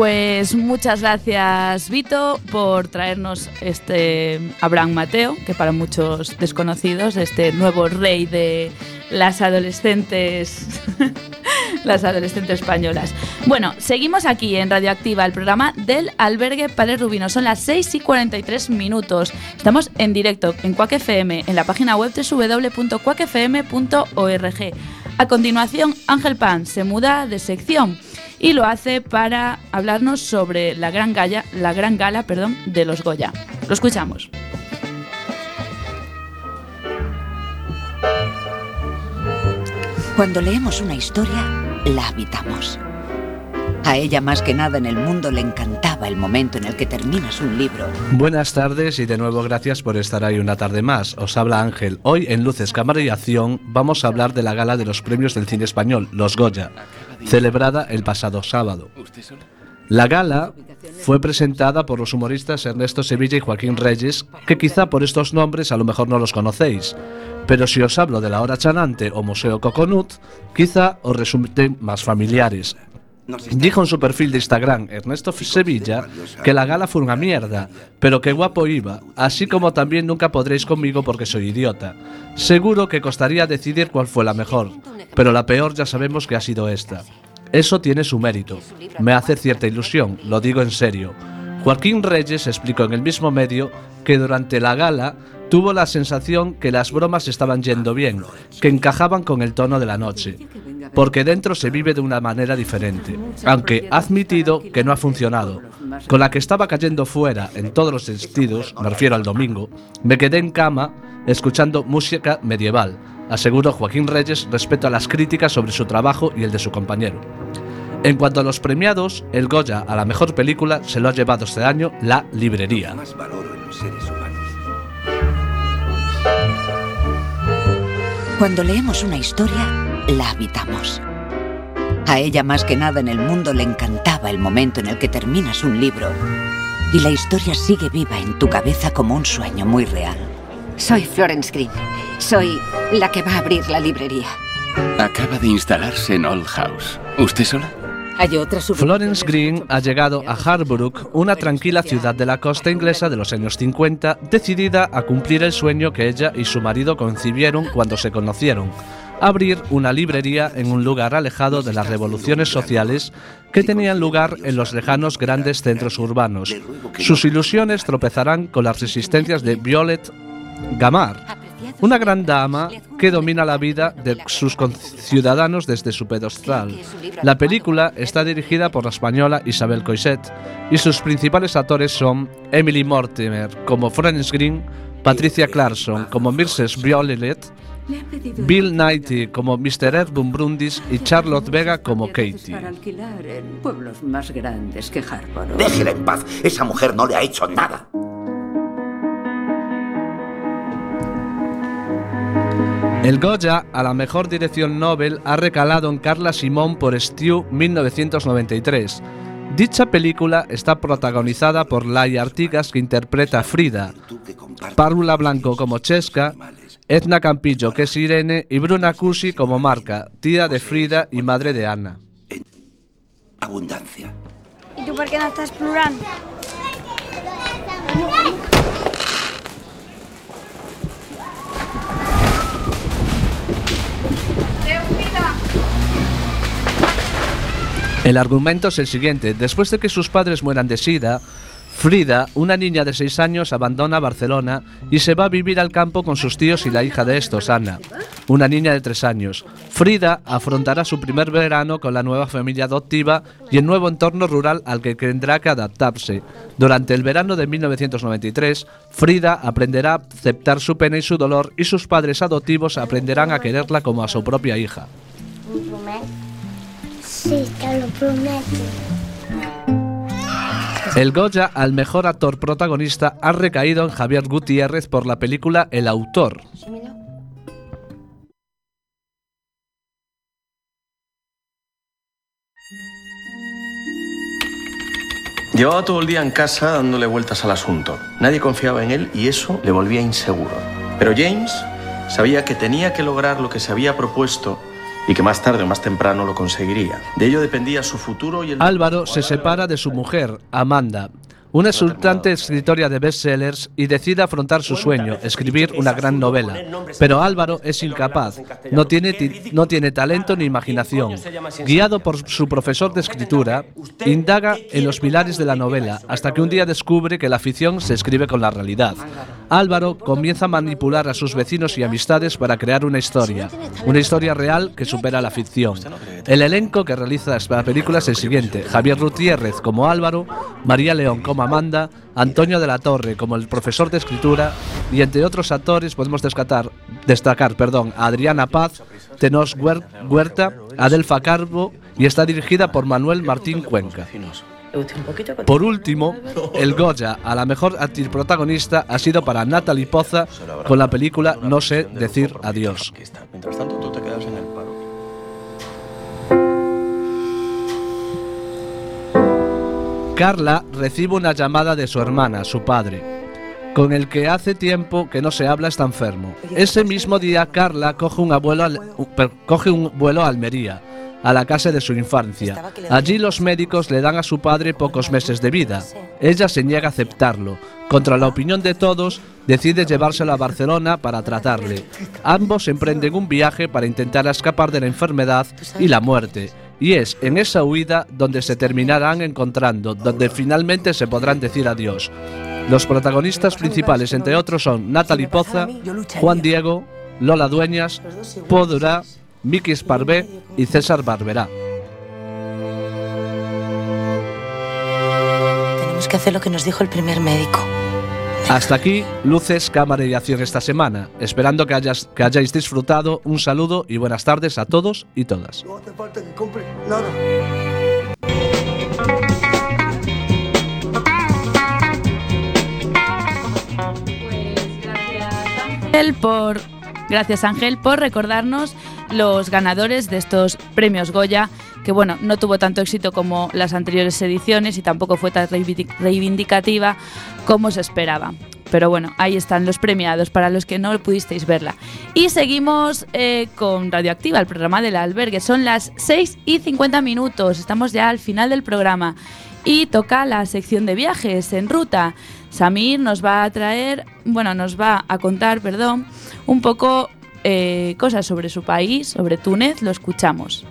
Pues muchas gracias Vito por traernos este Abraham Mateo, que para muchos desconocidos, este nuevo rey de las adolescentes, las adolescentes españolas. Bueno, seguimos aquí en Radioactiva, el programa del albergue Padre Rubino. Son las 6 y 43 minutos. Estamos en directo en Quack FM, en la página web www.quackfm.org. A continuación, Ángel Pan se muda de sección y lo hace para hablarnos sobre la gran gala, la gran gala, perdón, de los Goya. Lo escuchamos. Cuando leemos una historia, la habitamos. A ella más que nada en el mundo le encantaba el momento en el que terminas un libro. Buenas tardes y de nuevo gracias por estar ahí una tarde más. Os habla Ángel. Hoy en Luces, Cámara y Acción vamos a hablar de la gala de los premios del cine español, los Goya, celebrada el pasado sábado. La gala fue presentada por los humoristas Ernesto Sevilla y Joaquín Reyes, que quizá por estos nombres a lo mejor no los conocéis, pero si os hablo de la hora chanante o Museo Coconut, quizá os resulten más familiares. Dijo en su perfil de Instagram Ernesto Sevilla que la gala fue una mierda, pero que guapo iba, así como también nunca podréis conmigo porque soy idiota. Seguro que costaría decidir cuál fue la mejor, pero la peor ya sabemos que ha sido esta. Eso tiene su mérito. Me hace cierta ilusión, lo digo en serio. Joaquín Reyes explicó en el mismo medio que durante la gala tuvo la sensación que las bromas estaban yendo bien, que encajaban con el tono de la noche, porque dentro se vive de una manera diferente, aunque ha admitido que no ha funcionado. Con la que estaba cayendo fuera en todos los sentidos, me refiero al domingo, me quedé en cama escuchando música medieval, aseguró Joaquín Reyes respecto a las críticas sobre su trabajo y el de su compañero. En cuanto a los premiados, el Goya a la mejor película se lo ha llevado este año La Librería. Cuando leemos una historia, la habitamos. A ella más que nada en el mundo le encantaba el momento en el que terminas un libro y la historia sigue viva en tu cabeza como un sueño muy real. Soy Florence Green. Soy la que va a abrir la librería. Acaba de instalarse en Old House. ¿Usted sola? Hay otra Florence Green ha llegado a Harborough, una tranquila ciudad de la costa inglesa de los años 50, decidida a cumplir el sueño que ella y su marido concibieron cuando se conocieron, abrir una librería en un lugar alejado de las revoluciones sociales que tenían lugar en los lejanos grandes centros urbanos. Sus ilusiones tropezarán con las resistencias de Violet Gamar, una gran dama que domina la vida de sus ciudadanos desde su pedestal. La película está dirigida por la española Isabel Coixet y sus principales actores son Emily Mortimer como Florence Green, Patricia Clarkson como Mrs. Violet, Bill Knighty como Mr. Edmund Brundis y Charlotte Vega como Katie. Para alquilar en pueblos más grandes que Harborough. Déjela en paz. Esa mujer no le ha hecho nada. El Goya a la mejor dirección Nobel ha recalado en Carla Simón por Stew 1993. Dicha película está protagonizada por Laia Artigas que interpreta a Frida, Párvula Blanco como Chesca, Edna Campillo que es Irene y Bruna Cusi como Marca, tía de Frida y madre de Ana. Abundancia. ¿Y tú por qué no estás plurando? El argumento es el siguiente. Después de que sus padres mueran de sida, Frida, una niña de 6 años, abandona Barcelona y se va a vivir al campo con sus tíos y la hija de estos, Ana, una niña de 3 años. Frida afrontará su primer verano con la nueva familia adoptiva y el nuevo entorno rural al que tendrá que adaptarse. Durante el verano de 1993, Frida aprenderá a aceptar su pena y su dolor y sus padres adoptivos aprenderán a quererla como a su propia hija. Sí, te lo prometo. El Goya al mejor actor protagonista ha recaído en Javier Gutiérrez por la película El autor. Llevaba todo el día en casa dándole vueltas al asunto. Nadie confiaba en él y eso le volvía inseguro. Pero James sabía que tenía que lograr lo que se había propuesto y que más tarde o más temprano lo conseguiría. De ello dependía su futuro y el... Álvaro se separa de su mujer, Amanda, una exultante escritora de bestsellers y decide afrontar su sueño, escribir una gran novela. Pero Álvaro es incapaz, no tiene, ti- no tiene talento ni imaginación. Guiado por su profesor de escritura, indaga en los pilares de la novela hasta que un día descubre que la ficción se escribe con la realidad. Álvaro comienza a manipular a sus vecinos y amistades para crear una historia, una historia real que supera la ficción. El elenco que realiza esta película es el siguiente: Javier Gutiérrez como Álvaro, María León como Amanda, Antonio de la Torre como el profesor de escritura y entre otros actores podemos destacar, destacar perdón, a Adriana Paz, Tenos Huer- Huerta, Adelfa Carbo y está dirigida por Manuel Martín Cuenca. Por último, el Goya a la mejor actriz protagonista ha sido para Natalie Poza con la película No sé decir adiós. Mientras tanto, tú te quedas en el Carla recibe una llamada de su hermana, su padre, con el que hace tiempo que no se habla está enfermo. Ese mismo día Carla coge un, abuelo al- u- per- coge un vuelo a Almería, a la casa de su infancia. Allí los médicos le dan a su padre pocos meses de vida. Ella se niega a aceptarlo. Contra la opinión de todos, decide llevárselo a Barcelona para tratarle. Ambos emprenden un viaje para intentar escapar de la enfermedad y la muerte. Y es en esa huida donde se terminarán encontrando, donde finalmente se podrán decir adiós. Los protagonistas principales, entre otros, son Natalie Poza, Juan Diego, Lola Dueñas, Po Durá, Miki Esparvé y César Barberá. Tenemos que hacer lo que nos dijo el primer médico. Hasta aquí, luces, cámara y acción esta semana. Esperando que, hayas- que hayáis disfrutado. Un saludo y buenas tardes a todos y todas. No hace falta que compre nada. Ángel por gracias Ángel por recordarnos los ganadores de estos premios Goya, que bueno, no tuvo tanto éxito como las anteriores ediciones y tampoco fue tan reivindi- reivindicativa como se esperaba. Pero bueno, ahí están los premiados para los que no pudisteis verla. Y seguimos eh, con Radioactiva, el programa del albergue. Son las 6 y 50 minutos, estamos ya al final del programa. Y toca la sección de viajes en ruta. Samir nos va a traer, bueno, nos va a contar, perdón, un poco eh, cosas sobre su país, sobre Túnez. Lo escuchamos.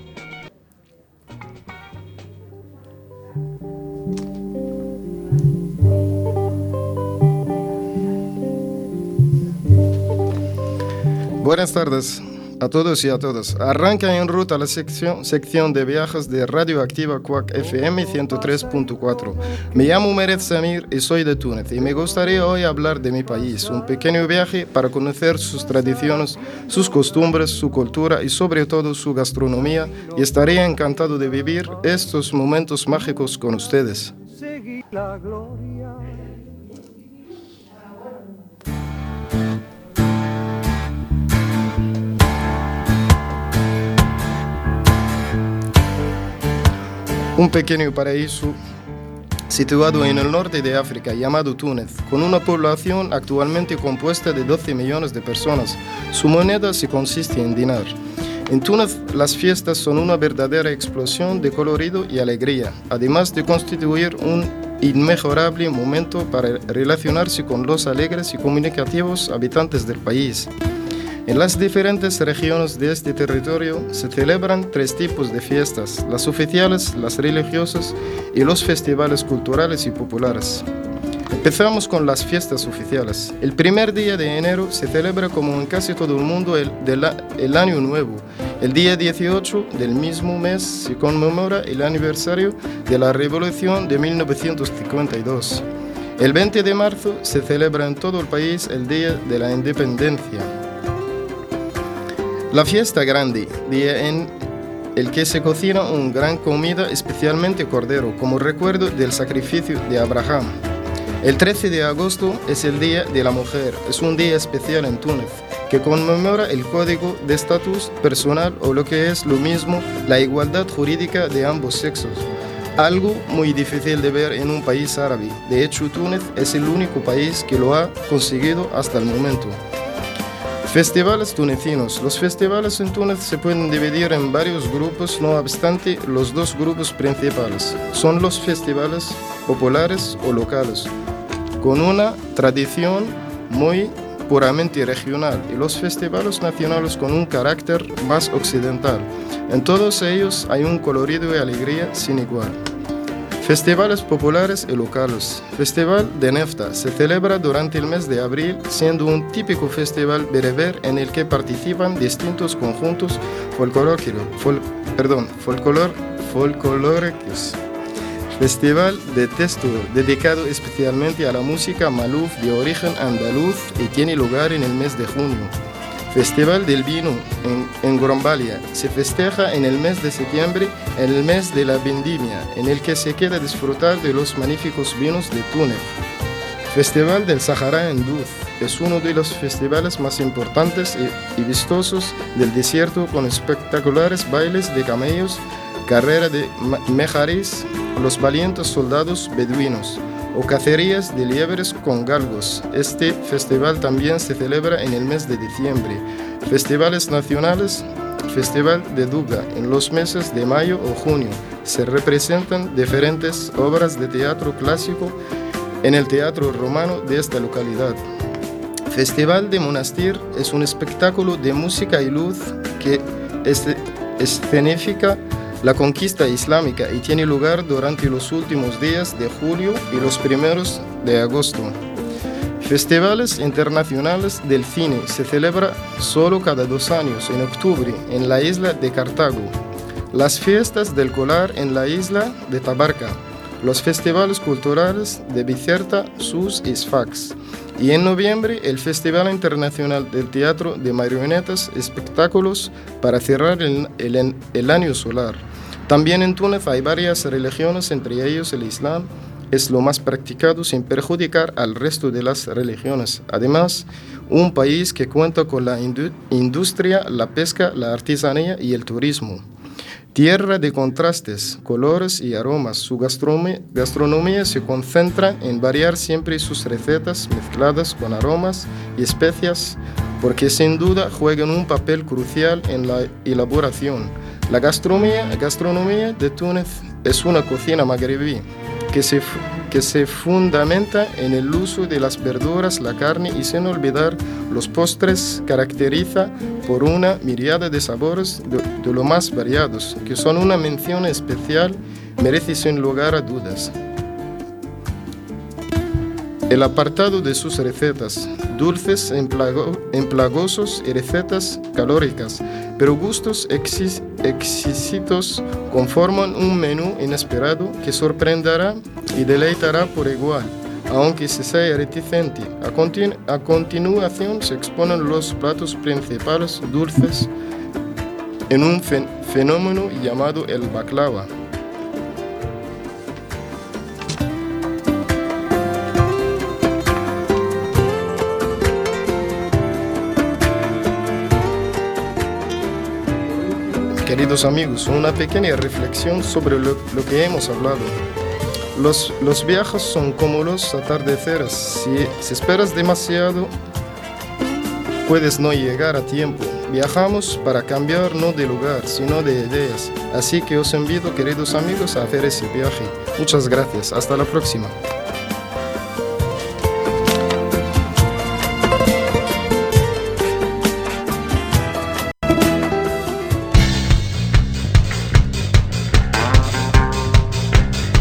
Buenas tardes a todos y a todas. Arranca en ruta la sección, sección de viajes de Radioactiva Cuac FM 103.4. Me llamo Meret Samir y soy de Túnez y me gustaría hoy hablar de mi país, un pequeño viaje para conocer sus tradiciones, sus costumbres, su cultura y sobre todo su gastronomía y estaría encantado de vivir estos momentos mágicos con ustedes. Un pequeño paraíso situado en el norte de África llamado Túnez, con una población actualmente compuesta de 12 millones de personas. Su moneda se consiste en dinar. En Túnez las fiestas son una verdadera explosión de colorido y alegría, además de constituir un inmejorable momento para relacionarse con los alegres y comunicativos habitantes del país. En las diferentes regiones de este territorio se celebran tres tipos de fiestas, las oficiales, las religiosas y los festivales culturales y populares. Empezamos con las fiestas oficiales. El primer día de enero se celebra como en casi todo el mundo el, la- el Año Nuevo. El día 18 del mismo mes se conmemora el aniversario de la Revolución de 1952. El 20 de marzo se celebra en todo el país el Día de la Independencia. La fiesta grande, día en el que se cocina una gran comida, especialmente cordero, como recuerdo del sacrificio de Abraham. El 13 de agosto es el Día de la Mujer, es un día especial en Túnez, que conmemora el código de estatus personal o lo que es lo mismo, la igualdad jurídica de ambos sexos. Algo muy difícil de ver en un país árabe. De hecho, Túnez es el único país que lo ha conseguido hasta el momento. Festivales tunecinos. Los festivales en Túnez se pueden dividir en varios grupos, no obstante, los dos grupos principales son los festivales populares o locales, con una tradición muy puramente regional, y los festivales nacionales con un carácter más occidental. En todos ellos hay un colorido y alegría sin igual. Festivales populares y locales. Festival de Nefta se celebra durante el mes de abril, siendo un típico festival bereber en el que participan distintos conjuntos fol- perdón, folclor, folclóricos. Festival de Testo, dedicado especialmente a la música maluf de origen andaluz y tiene lugar en el mes de junio. Festival del Vino en, en Grombalia. Se festeja en el mes de septiembre, en el mes de la vendimia, en el que se queda disfrutar de los magníficos vinos de Túnez. Festival del Sahara en Duz. Es uno de los festivales más importantes y, vistosos del desierto con espectaculares bailes de camellos, carrera de mejaris, los valientes soldados beduinos o cacerías de liebres con galgos. Este festival también se celebra en el mes de diciembre. Festivales nacionales, Festival de Duga en los meses de mayo o junio. Se representan diferentes obras de teatro clásico en el teatro romano de esta localidad. Festival de Monastir es un espectáculo de música y luz que es- escenifica la conquista islámica y tiene lugar durante los últimos días de julio y los primeros de agosto. Festivales internacionales del cine se celebra solo cada dos años en octubre en la isla de Cartago. Las fiestas del colar en la isla de Tabarca. Los festivales culturales de Bicerta, Sus y Sfax. Y en noviembre el Festival Internacional del Teatro de Marionetas Espectáculos para cerrar el, el- año solar. También en Túnez hay varias religiones, entre ellos el Islam es lo más practicado sin perjudicar al resto de las religiones. Además, un país que cuenta con la indu- industria, la pesca, la artesanía y el turismo. Tierra de contrastes, colores y aromas. Su gastronomía, se concentra en variar siempre sus recetas mezcladas con aromas y especias porque sin duda juegan un papel crucial en la elaboración. La gastronomía de Túnez es una cocina magrebí que se, que se fundamenta en el uso de las verduras, la carne y sin olvidar los postres, caracteriza por una miriada de sabores de, de lo más variados, que son una mención especial, merece sin lugar a dudas. El apartado de sus recetas, dulces, emplagosos y recetas calóricas, pero gustos exquisitos conforman un menú inesperado que sorprenderá y deleitará por igual, aunque se sea reticente. A, continu- a continuación se exponen los platos principales dulces en un fen- fenómeno llamado el baklava. Queridos amigos, una pequeña reflexión sobre lo, que hemos hablado. Los, los viajes son como los atardeceres. Si, si esperas demasiado, puedes no llegar a tiempo. Viajamos para cambiar no de lugar, sino de ideas. Así que os invito, queridos amigos, a hacer ese viaje. Muchas gracias. Hasta la próxima.